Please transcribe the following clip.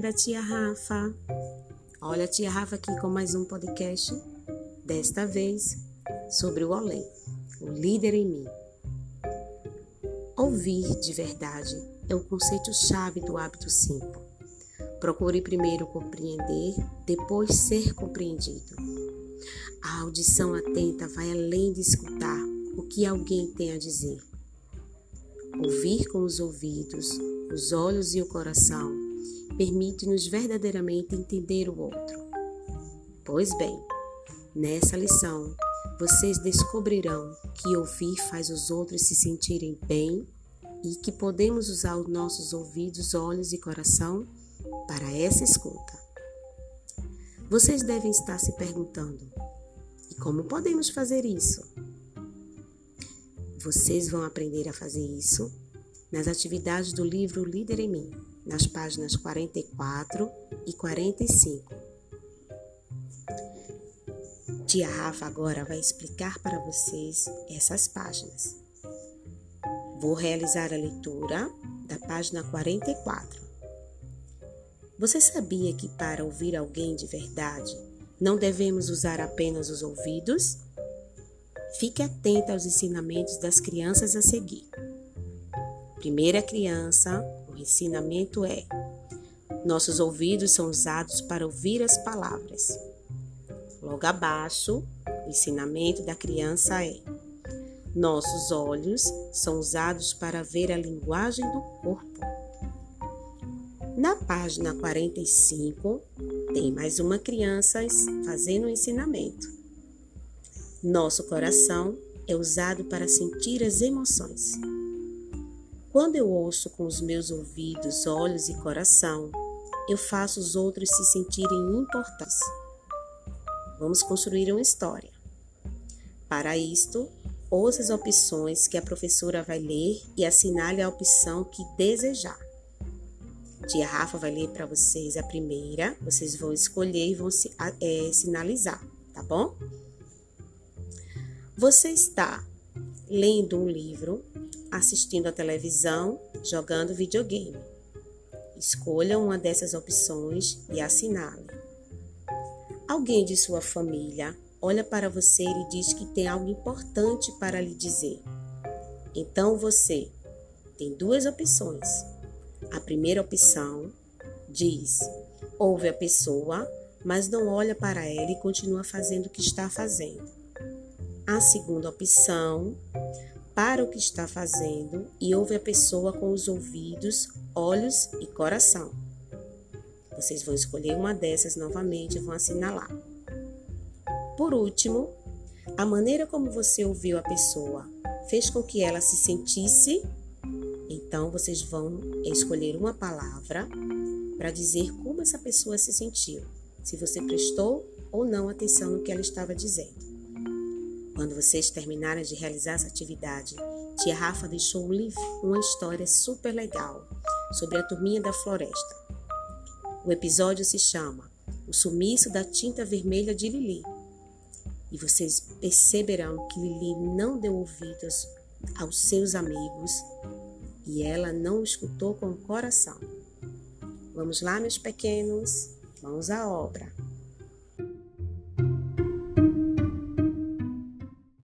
da tia Rafa. Olha a tia Rafa aqui com mais um podcast, desta vez sobre o além, o líder em mim. Ouvir de verdade é o conceito-chave do hábito 5. Procure primeiro compreender, depois ser compreendido. A audição atenta vai além de escutar o que alguém tem a dizer. Ouvir com os ouvidos, os olhos e o coração permite-nos verdadeiramente entender o outro. Pois bem, nessa lição, vocês descobrirão que ouvir faz os outros se sentirem bem e que podemos usar os nossos ouvidos, olhos e coração para essa escuta. Vocês devem estar se perguntando: e como podemos fazer isso? Vocês vão aprender a fazer isso nas atividades do livro Líder em Mim, nas páginas 44 e 45. Tia Rafa agora vai explicar para vocês essas páginas. Vou realizar a leitura da página 44. Você sabia que para ouvir alguém de verdade não devemos usar apenas os ouvidos? Fique atenta aos ensinamentos das crianças a seguir. Primeira criança, o ensinamento é: nossos ouvidos são usados para ouvir as palavras. Logo abaixo, o ensinamento da criança é: nossos olhos são usados para ver a linguagem do corpo. Na página 45, tem mais uma criança fazendo um ensinamento. Nosso coração é usado para sentir as emoções. Quando eu ouço com os meus ouvidos, olhos e coração, eu faço os outros se sentirem importantes. Vamos construir uma história. Para isto, ouça as opções que a professora vai ler e assinale a opção que desejar. Tia Rafa vai ler para vocês a primeira, vocês vão escolher e vão é, sinalizar, tá bom? Você está lendo um livro assistindo a televisão, jogando videogame. Escolha uma dessas opções e assinale. Alguém de sua família olha para você e diz que tem algo importante para lhe dizer. Então você tem duas opções. A primeira opção diz: ouve a pessoa, mas não olha para ela e continua fazendo o que está fazendo. A segunda opção para o que está fazendo e ouve a pessoa com os ouvidos, olhos e coração. Vocês vão escolher uma dessas novamente e vão assinalar. Por último, a maneira como você ouviu a pessoa fez com que ela se sentisse. Então, vocês vão escolher uma palavra para dizer como essa pessoa se sentiu, se você prestou ou não atenção no que ela estava dizendo. Quando vocês terminarem de realizar essa atividade, tia Rafa deixou um livro, uma história super legal sobre a turminha da floresta. O episódio se chama O Sumiço da Tinta Vermelha de Lili. E vocês perceberão que Lili não deu ouvidos aos seus amigos e ela não escutou com o coração. Vamos lá, meus pequenos, vamos à obra.